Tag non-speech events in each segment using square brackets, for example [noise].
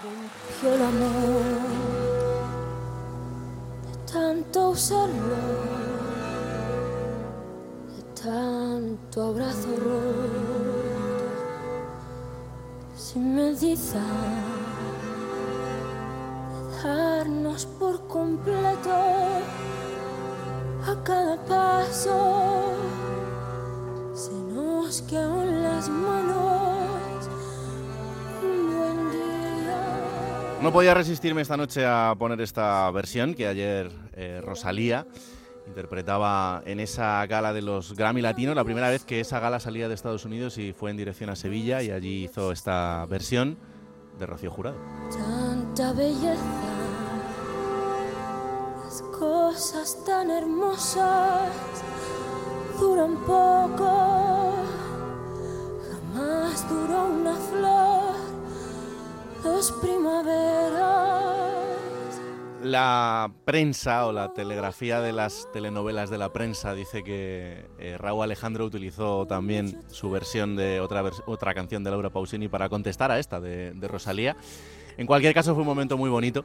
Rompió el amor de tanto usarlo, de tanto abrazo roto, sin medidas, de darnos por completo a cada paso. No podía resistirme esta noche a poner esta versión que ayer eh, Rosalía interpretaba en esa gala de los Grammy Latinos, la primera vez que esa gala salía de Estados Unidos y fue en dirección a Sevilla y allí hizo esta versión de Rocío Jurado. tanta belleza, las cosas tan hermosas duran poco, primaveras. La prensa o la telegrafía de las telenovelas de la prensa dice que eh, Raúl Alejandro utilizó también su versión de otra, vers- otra canción de Laura Pausini para contestar a esta de, de Rosalía. En cualquier caso fue un momento muy bonito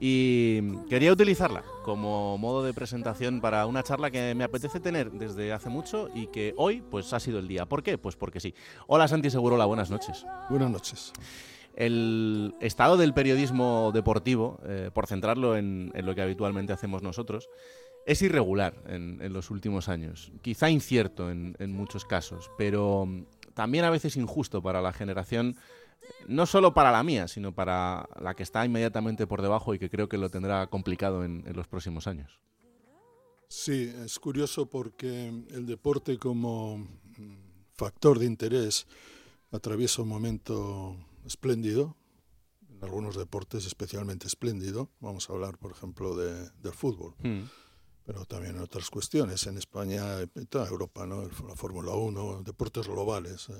y quería utilizarla como modo de presentación para una charla que me apetece tener desde hace mucho y que hoy pues ha sido el día. ¿Por qué? Pues porque sí. Hola Santi Segurola, buenas noches. Buenas noches. El estado del periodismo deportivo, eh, por centrarlo en, lo que habitualmente hacemos nosotros, es irregular en, los últimos años. Quizá incierto en, en muchos casos, pero mm, también a veces injusto para la generación, no solo para la mía, sino para la que está inmediatamente por debajo y que creo que lo tendrá complicado en, en los próximos años. Sí, es curioso porque el deporte como mm, factor de interés atraviesa un momento espléndido, en algunos deportes especialmente espléndido. Vamos a hablar, por ejemplo, de, del fútbol, Hmm. pero también en otras cuestiones, en España, en toda Europa, ¿no? La Fórmula 1, deportes globales, eh,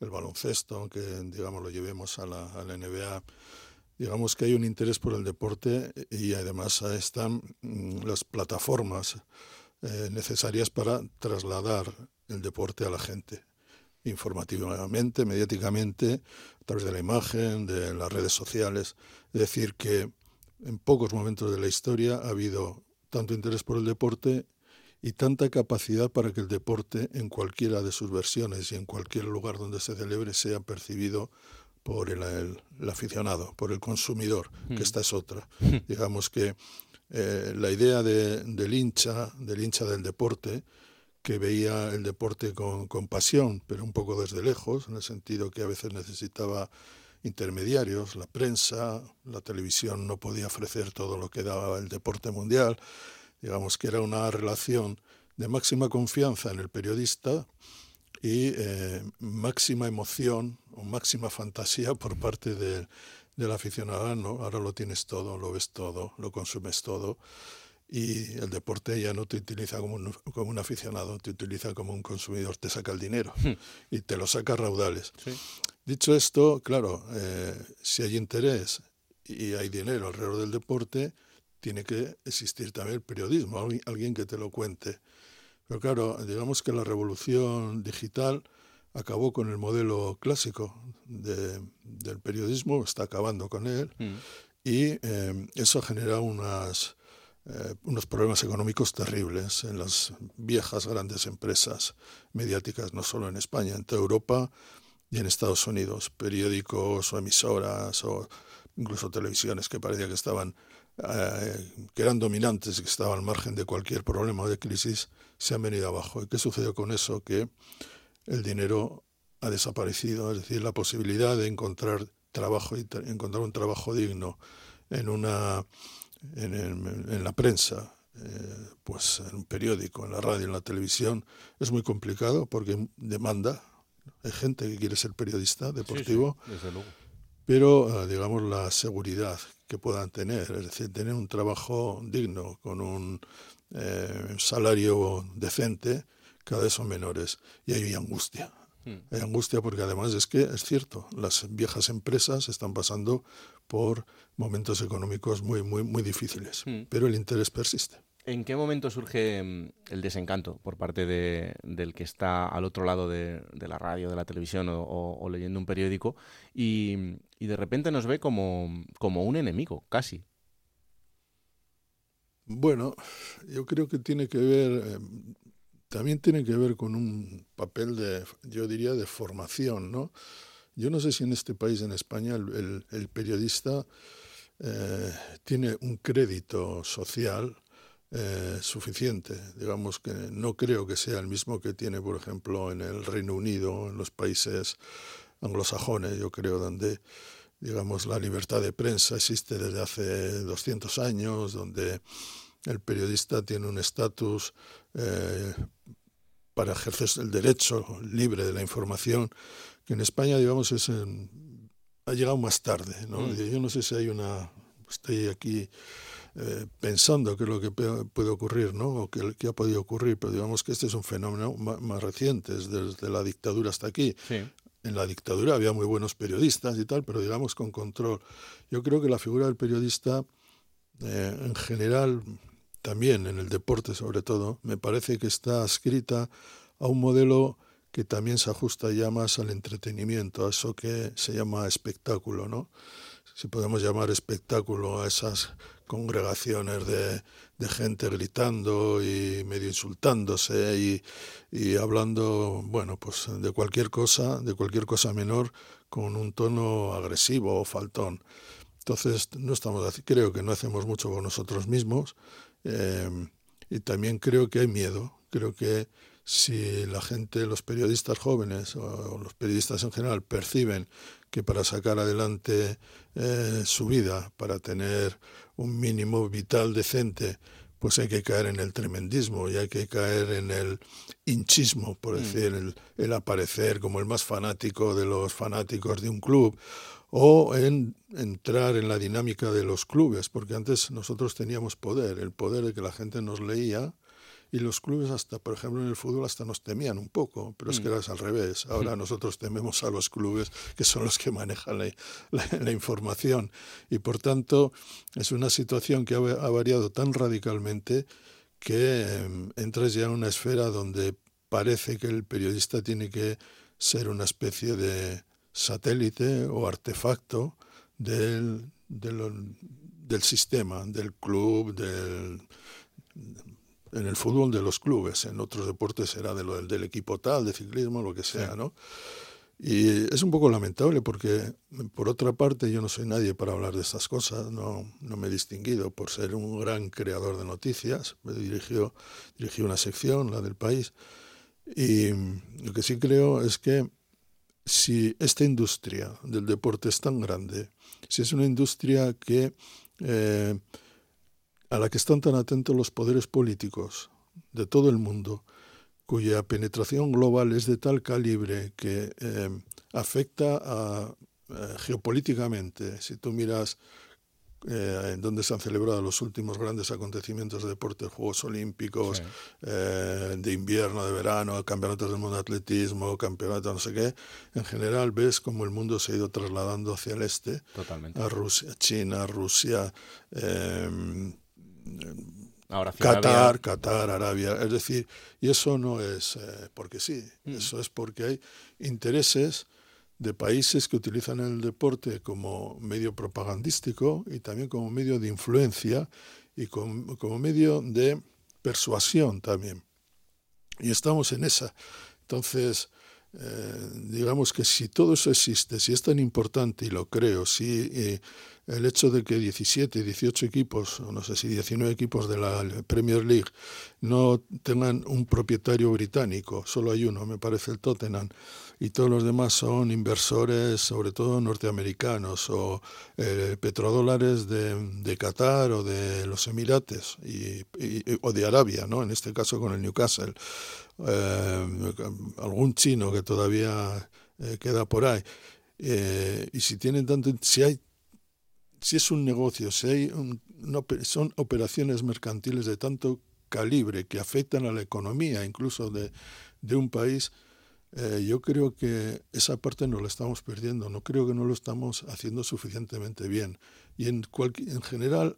el baloncesto, aunque digamos lo llevemos a la, a la NBA. Digamos que hay un interés por el deporte y además están mm, las plataformas eh, necesarias para trasladar el deporte a la gente, informativamente, mediáticamente, a través de la imagen, de las redes sociales. Es decir, que en pocos momentos de la historia ha habido tanto interés por el deporte y tanta capacidad para que el deporte, en cualquiera de sus versiones y en cualquier lugar donde se celebre, sea percibido por el, el- el aficionado, por el consumidor, que esta es otra. Digamos que eh, la idea de- del hincha, del hincha del deporte, que veía el deporte con, con pasión, pero un poco desde lejos, en el sentido que a veces necesitaba intermediarios, la prensa, la televisión no podía ofrecer todo lo que daba el deporte mundial, digamos que era una relación de máxima confianza en el periodista y eh, máxima emoción o máxima fantasía por parte de- del aficionado. ¿no? Ahora lo tienes todo, lo ves todo, lo consumes todo y el deporte ya no te utiliza como un, como un aficionado, te utiliza como un consumidor, te saca el dinero y te lo saca a raudales. Dicho esto, claro, eh, si hay interés y hay dinero alrededor del deporte, tiene que existir también el periodismo, alguien- que te lo cuente. Pero claro, digamos que la revolución digital acabó con el modelo clásico de- del periodismo, está acabando con él, y eh, eso genera unas, eh, unos problemas económicos terribles en las viejas grandes empresas mediáticas, no solo en España, en toda Europa y en Estados Unidos, periódicos o emisoras o incluso televisiones que parecía que estaban eh, que eran dominantes y que estaban al margen de cualquier problema de crisis, se han venido abajo. ¿Y qué sucedió con eso? Que el dinero ha desaparecido, es decir, la posibilidad de encontrar trabajo encontrar un trabajo digno en una en, en- en la prensa, eh, pues en un periódico, en la radio, en la televisión, es muy complicado porque demanda. Hay gente que quiere ser periodista deportivo, desde luego. pero eh, digamos la seguridad que puedan tener, es decir, tener un trabajo digno con un eh, salario decente, cada vez son menores y hay angustia. Hay angustia porque además es que es cierto, las viejas empresas están pasando por momentos económicos muy muy muy difíciles, pero el interés persiste. ¿En qué momento surge mm, el desencanto por parte de, del que está al otro lado de, la radio, de la televisión o, leyendo un periódico y, de repente nos ve como, como un enemigo, casi? Bueno, yo creo que tiene que ver, eh, también tiene que ver con un papel de, yo diría, de formación, ¿no? Yo no sé si en este país, en España, el, periodista eh, tiene un crédito social eh, suficiente. Digamos que no creo que sea el mismo que tiene, por ejemplo, en el Reino Unido, en los países anglosajones, yo creo, donde digamos la libertad de prensa existe desde hace 200 años, donde el periodista tiene un estatus eh, para ejercer el derecho libre de la información, que en España, digamos, es ha llegado más tarde. ¿no? Mm. Yo no sé si hay una... Estoy aquí eh, pensando qué es lo que puede ocurrir, ¿no? O qué, ha podido ocurrir, pero digamos que este es un fenómeno más, reciente, desde la dictadura hasta aquí. En la dictadura había muy buenos periodistas y tal, pero digamos con control. Yo creo que la figura del periodista, eh, en general, también en el deporte sobre todo, me parece que está escrita a un modelo que también se ajusta ya más al entretenimiento, a eso que se llama espectáculo, ¿no? Si podemos llamar espectáculo a esas congregaciones de, gente gritando y medio insultándose y, y, hablando, bueno, pues de cualquier cosa, de cualquier cosa menor, con un tono agresivo o faltón. Entonces, no estamos, creo que no hacemos mucho por nosotros mismos eh, y también creo que hay miedo. Creo que si la gente, los periodistas jóvenes o los periodistas en general perciben que para sacar adelante eh, su vida, para tener un mínimo vital decente, pues hay que caer en el tremendismo y hay que caer en el hinchismo, por mm. decir, el, aparecer como el más fanático de los fanáticos de un club, o en entrar en la dinámica de los clubes, porque antes nosotros teníamos poder, el poder de que la gente nos leía, y los clubes hasta, por ejemplo, en el fútbol hasta nos temían un poco, pero es que mm. era al revés. Ahora nosotros tememos a los clubes, que son los que manejan la, información. Y por tanto, es una situación que ha, variado tan radicalmente que em, entras ya en una esfera donde parece que el periodista tiene que ser una especie de satélite o artefacto del, del, del sistema, del club, del, en el fútbol de los clubes, en otros deportes será de lo del, equipo tal, de ciclismo, lo que sea, ¿no? Y es un poco lamentable porque, por otra parte, yo no soy nadie para hablar de estas cosas, no, no me he distinguido por ser un gran creador de noticias, me dirigió, dirigí una sección, la del país, y lo que sí creo es que si esta industria del deporte es tan grande, si es una industria que... Eh, a la que están tan atentos los poderes políticos de todo el mundo, cuya penetración global es de tal calibre que eh, afecta eh, geopolíticamente. Si tú miras eh, en donde se han celebrado los últimos grandes acontecimientos de deporte, Juegos Olímpicos, de invierno, de verano, campeonatos del mundo de atletismo, campeonatos no sé qué, en general ves como el mundo se ha ido trasladando hacia el este, a Rusia, China, Rusia, Qatar, Qatar, Arabia. Es decir, y eso no es eh, porque sí, mm. eso es porque hay intereses de países que utilizan el deporte como medio propagandístico y también como medio de influencia y como, como medio de persuasión también. Y estamos en esa. Entonces, eh, digamos que si todo eso existe, si es tan importante, y lo creo, si eh, el hecho de que 17, 18 equipos, no sé si 19 equipos de la Premier League no tengan un propietario británico, solo hay uno, me parece el Tottenham, y todos los demás son inversores, sobre todo norteamericanos, o eh, petrodólares de, de, Qatar o de los Emirates, y, o de Arabia, ¿no? en este caso con el Newcastle, eh, algún chino que todavía eh, queda por ahí. y si tienen tanto, si hay si es un negocio, si hay son operaciones mercantiles de tanto calibre que afectan a la economía incluso de, un país, eh, yo creo que esa parte no la estamos perdiendo, no creo que no lo estamos haciendo suficientemente bien. Y en, en general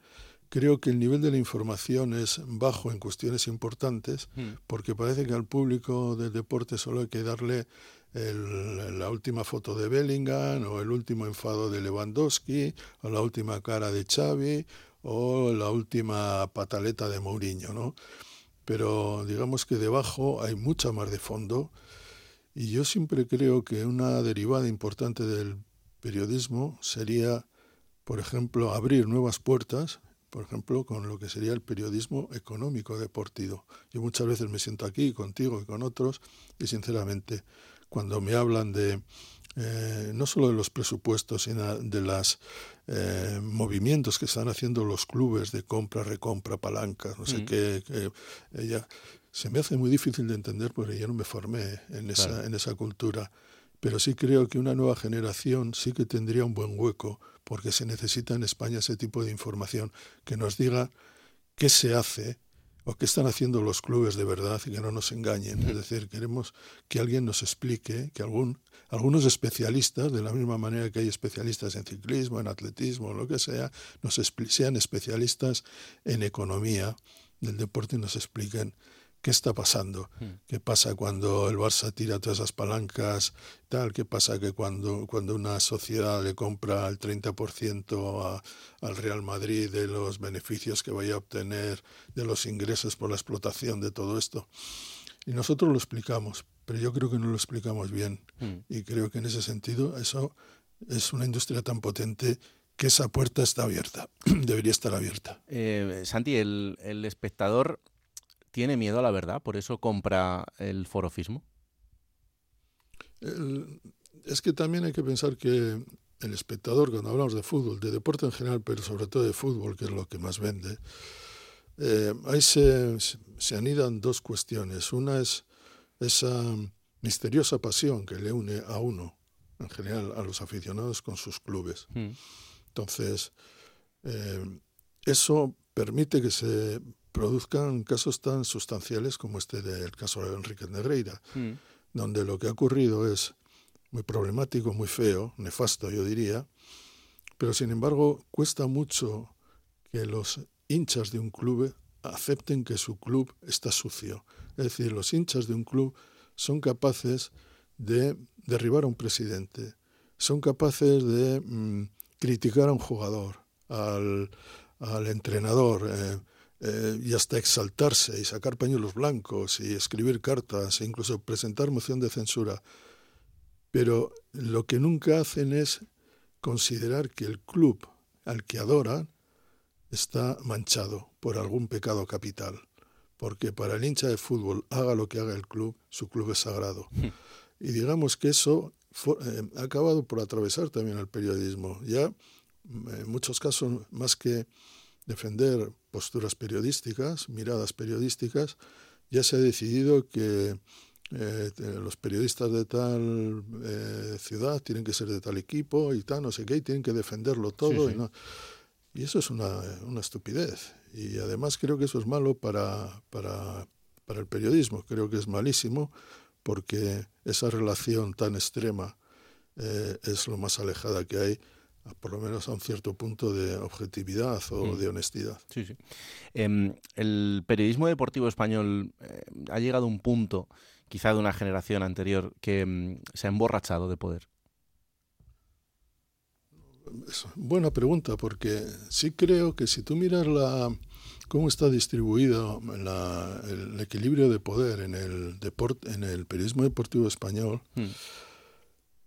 creo que el nivel de la información es bajo en cuestiones importantes, Mm. porque parece que al público del deporte solo hay que darle el- la última foto de Bellingham o el último enfado de Lewandowski o la última cara de Xavi o la última pataleta de Mourinho, ¿no? Pero digamos que debajo hay mucha más de fondo y yo siempre creo que una derivada importante del periodismo sería, por ejemplo, abrir nuevas puertas, por ejemplo, con lo que sería el periodismo económico deportivo. Yo muchas veces me siento aquí contigo y con otros y sinceramente cuando me hablan de eh, no solo de los presupuestos, sino de los eh, movimientos que están haciendo los clubes de compra, recompra, palancas, no sé Mm. qué, que ella se me hace muy difícil de entender porque yo no me formé en esa, Claro. en esa cultura. Pero sí creo que una nueva generación sí que tendría un buen hueco, porque se necesita en España ese tipo de información que nos diga qué se hace o qué están haciendo los clubes de verdad y que no nos engañen. Es decir, queremos que alguien nos explique, que algún, algunos especialistas, de la misma manera que hay especialistas en ciclismo, en atletismo, lo que sea, nos sean especialistas en economía del deporte y nos expliquen qué está pasando, qué pasa cuando el Barça tira todas esas palancas, tal, qué pasa que cuando, cuando una sociedad le compra el 30% a- al Real Madrid de los beneficios que vaya a obtener, de los ingresos por la explotación de todo esto. Y nosotros lo explicamos, pero yo creo que no lo explicamos bien. Mm. Y creo que en ese sentido eso es una industria tan potente que esa puerta está abierta, [clears throat] debería estar abierta. Eh, Santi, el, el espectador tiene miedo a la verdad, por eso compra el forofismo. El- es que también hay que pensar que el espectador, cuando hablamos de fútbol, de deporte en general, pero sobre todo de fútbol, que es lo que más vende, eh, ahí se, se anidan dos cuestiones. Una es esa misteriosa pasión que le une a uno, en general a los aficionados, con sus clubes. Mm. Entonces, eh, eso permite que se produzcan casos tan sustanciales como este del caso de Enrique Negreira, Mm. donde lo que ha ocurrido es muy problemático, muy feo, nefasto yo diría, pero sin embargo cuesta mucho que los hinchas de un club acepten que su club está sucio. Es decir, los hinchas de un club son capaces de derribar a un presidente, son capaces de mm, criticar a un jugador, al, al entrenador, eh, eh, y hasta exaltarse y sacar pañuelos blancos y escribir cartas e incluso presentar moción de censura. Pero lo que nunca hacen es considerar que el club al que adoran está manchado por algún pecado capital. Porque para el hincha de fútbol, haga lo que haga el club, su club es sagrado. Y digamos que eso eh, ha acabado por atravesar también al periodismo. Ya, en muchos casos, más que defender posturas periodísticas, miradas periodísticas, ya se ha decidido que eh, los periodistas de tal eh, ciudad tienen que ser de tal equipo y tal, no sé qué, y tienen que defenderlo todo. sí. Y, no- y eso es una, una estupidez. Y además creo que eso es malo para, para, para el periodismo. Creo que es malísimo porque esa relación tan extrema eh, es lo más alejada que hay, por lo menos a un cierto punto de objetividad o Mm. de honestidad. Sí, sí. Em, el periodismo deportivo español eh, ha llegado a un punto, quizá de una generación anterior, que mm, se ha emborrachado de poder. Es buena pregunta, porque sí creo que si tú miras la, cómo está distribuido la- el equilibrio de poder en el, deporte, en el periodismo deportivo español, Mm.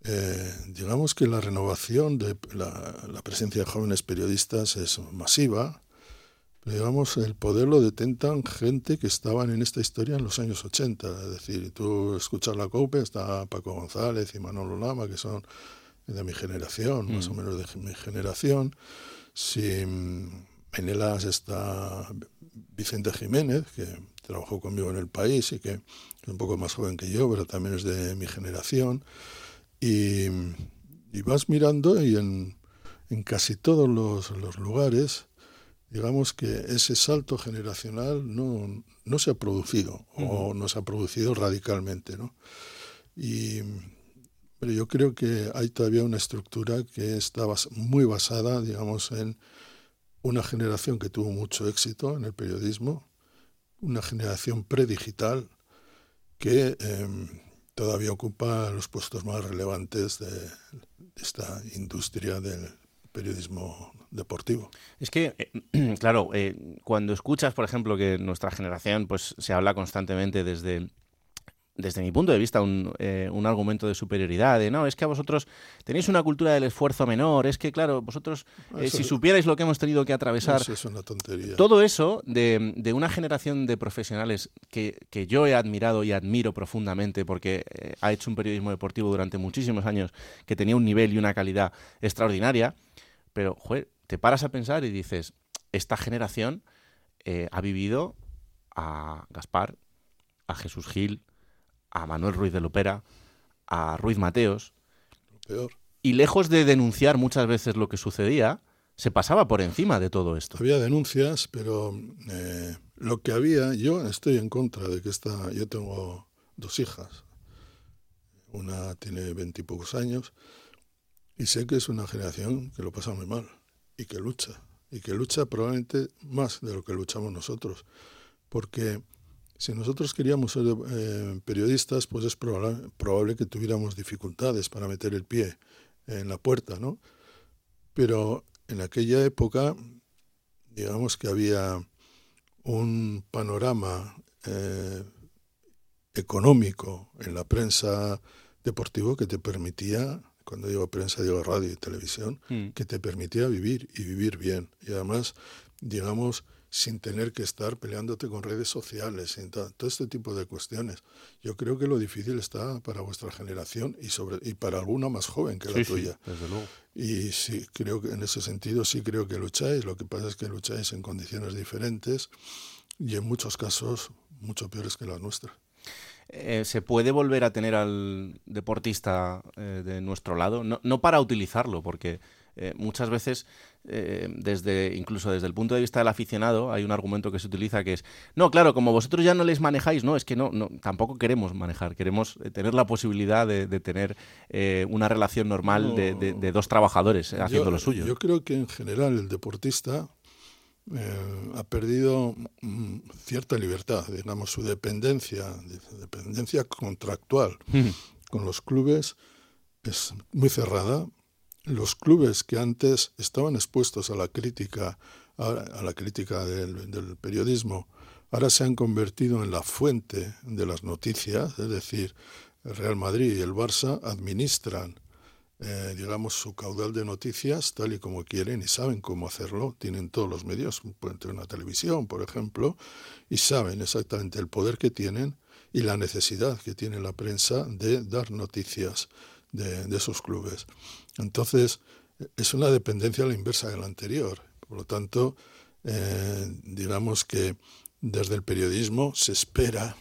Eh, digamos que la renovación de la, la presencia de jóvenes periodistas es masiva, pero digamos el poder lo detentan gente que estaban en esta historia en los años 80. Es decir, tú escuchas la COPE, está Paco González y Manolo Lama, que son de mi generación, más o Mm. menos de mi generación. Si mm, Menelas está Vicente Jiménez, que trabajó conmigo en el país y que es un poco más joven que yo, pero también es de mi generación. Y, y vas mirando y en, en casi todos los, los lugares, digamos que ese salto generacional no, no se ha producido o no se ha producido radicalmente. ¿no? Y, pero yo creo que hay todavía una estructura que está bas- muy basada, digamos, en una generación que tuvo mucho éxito en el periodismo, una generación predigital que em, todavía ocupa los puestos más relevantes de, esta industria del periodismo deportivo. Es que, eh, [clears throat] claro, eh, cuando escuchas, por ejemplo, que nuestra generación pues se habla constantemente desde desde mi punto de vista, un, eh, un, argumento de superioridad, de no, es que a vosotros tenéis una cultura del esfuerzo menor, es que, claro, vosotros, eh, si supierais lo que hemos tenido que atravesar... Eso es una tontería. Todo eso de, de una generación de profesionales que, que, yo he admirado y admiro profundamente porque eh, ha hecho un periodismo deportivo durante muchísimos años que tenía un nivel y una calidad extraordinaria, pero, joder, te paras a pensar y dices, esta generación ha vivido a Gaspar, a Jesús Gil, a Manuel Ruiz de Lopera, a Ruiz Mateos. Peor. Y lejos de denunciar muchas veces lo que sucedía, se pasaba por encima de todo esto. Había denuncias, pero eh, lo que había, yo estoy en contra de que esta, yo tengo dos hijas, una tiene veintipocos años, y sé que es una generación que lo pasa muy mal y que lucha, y que lucha probablemente más de lo que luchamos nosotros, porque si nosotros queríamos ser eh, periodistas, pues es probable, probable, que tuviéramos dificultades para meter el pie en la puerta, ¿no? Pero en aquella época, digamos que había un panorama eh, económico en la prensa deportiva que te permitía, cuando digo prensa digo radio y televisión, mm. que te permitía vivir y vivir bien. Y además, digamos, sin tener que estar peleándote con redes sociales, y todo, este tipo de cuestiones. Yo creo que lo difícil está para vuestra generación y sobre y para alguna más joven que la tuya. desde luego. Y sí, creo que en ese sentido sí creo que lucháis. Lo que pasa es que lucháis en condiciones diferentes y en muchos casos mucho peores que las nuestras. Eh, ¿Se puede volver a tener al deportista eh, de nuestro lado? No, no para utilizarlo, porque eh, muchas veces, eh, desde incluso desde el punto de vista del aficionado, hay un argumento que se utiliza que es, no, claro, como vosotros ya no les manejáis, no, es que no, no tampoco queremos manejar, queremos eh, tener la posibilidad de, tener una relación normal de, dos trabajadores haciendo lo suyo. Yo creo que en general el deportista ha perdido mm, cierta libertad, digamos, su dependencia, dependencia contractual [laughs] con los clubes es muy cerrada los clubes que antes estaban expuestos a la crítica, a, la crítica del, periodismo, ahora se han convertido en la fuente de las noticias, es decir, el Real Madrid y el Barça administran, eh, digamos, su caudal de noticias tal y como quieren y saben cómo hacerlo, tienen todos los medios, pueden tener una televisión, por ejemplo, y saben exactamente el poder que tienen y la necesidad que tiene la prensa de dar noticias de, de esos clubes. Entonces, es una dependencia a la inversa de la anterior. Por lo tanto, eh, digamos que desde el periodismo se espera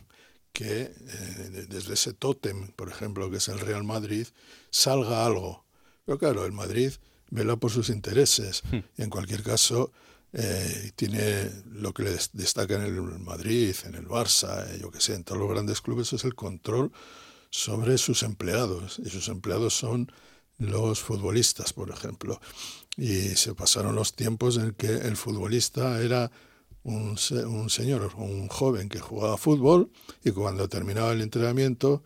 que eh, desde ese tótem, por ejemplo, que es el Real Madrid, salga algo. Pero claro, el Madrid vela por sus intereses. Hmm. Y en cualquier caso, eh, tiene lo que le destaca en el Madrid, en el Barça, yo que sé, en todos los grandes clubes, es el control sobre sus empleados. Y sus empleados son los futbolistas, por ejemplo. Y se pasaron los tiempos en que el futbolista era un, un señor, un joven que jugaba fútbol y cuando terminaba el entrenamiento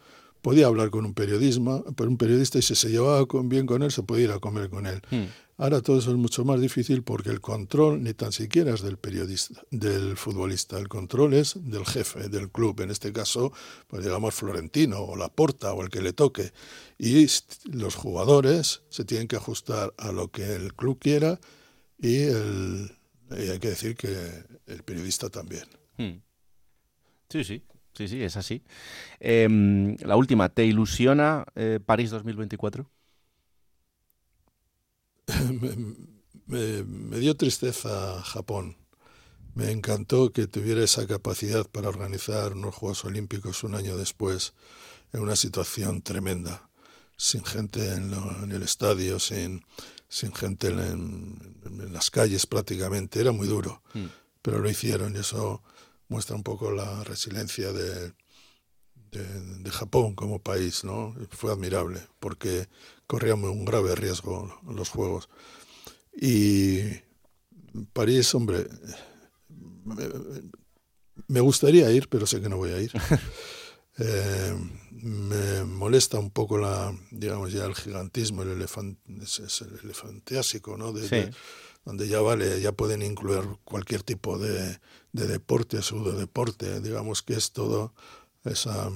podía hablar con un, periodismo, un periodista y si se llevaba bien con él se podía ir a comer con él. Hmm. Ahora todo eso es mucho más difícil porque el control ni tan siquiera es del periodista, del futbolista, el control es del jefe del club, en este caso, pues digamos Florentino o Laporta o el que le toque. Y los jugadores se tienen que ajustar a lo que el club quiera y, el, hay que decir que el periodista también. Hmm. Sí, sí, sí, sí, es así. Em, la última, ¿te ilusiona eh, París 2024? [coughs] me, dio tristeza Japón. Me encantó que tuviera esa capacidad para organizar unos Juegos Olímpicos un año después, en una situación tremenda, sin gente en, el estadio, sin, sin gente en, las calles prácticamente. Era muy duro, mm. pero lo hicieron y eso muestra un poco la resiliencia de, de, Japón como país, ¿no? Fue admirable, porque corríamos un grave riesgo los Juegos. Y París, hombre, me, gustaría ir, pero sé que no voy a ir. [laughs] Eh, me molesta un poco la, digamos ya el gigantismo, el elefante, es, el elefanteásico, ¿no? De, donde ya vale, ya pueden incluir cualquier tipo de, de deporte, pseudo deporte, digamos que es todo esa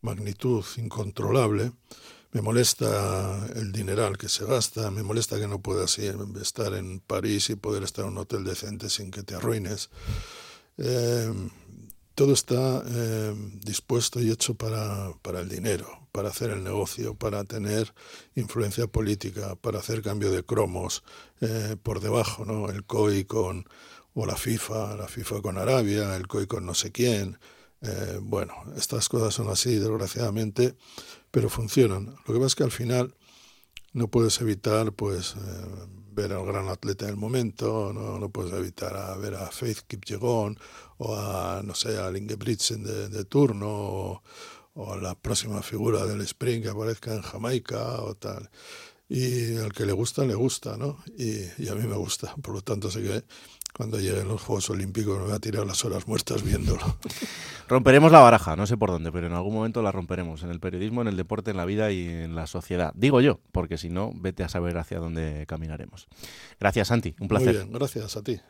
magnitud incontrolable. Me molesta el dineral que se gasta, me molesta que no puedas estar en París y poder estar en un hotel decente sin que te arruines. Eh, todo está eh, dispuesto y hecho para, para, el dinero, para hacer el negocio, para tener influencia política, para hacer cambio de cromos eh, por debajo, ¿no? El COI con, o la FIFA, la FIFA con Arabia, el COI con no sé quién. Eh, bueno, estas cosas son así, desgraciadamente, pero funcionan. Lo que pasa es que al final no puedes evitar, pues, ver al gran atleta del momento, no, no puedes evitar a ver a Faith Kipyegon o a, no sé, a Ingebrigtsen de, de turno o, o, a la próxima figura del sprint que aparezca en Jamaica o tal. Y al que le gusta, le gusta, ¿no? Y, y a mí me gusta. Por lo tanto, sé que cuando lleguen los Juegos Olímpicos me voy a tirar las horas muertas viéndolo. [laughs] Romperemos la baraja, no sé por dónde, pero en algún momento la romperemos, en el periodismo, en el deporte, en la vida y en la sociedad. Digo yo, porque si no, vete a saber hacia dónde caminaremos. Gracias, Santi, un placer. Muy bien, gracias a ti.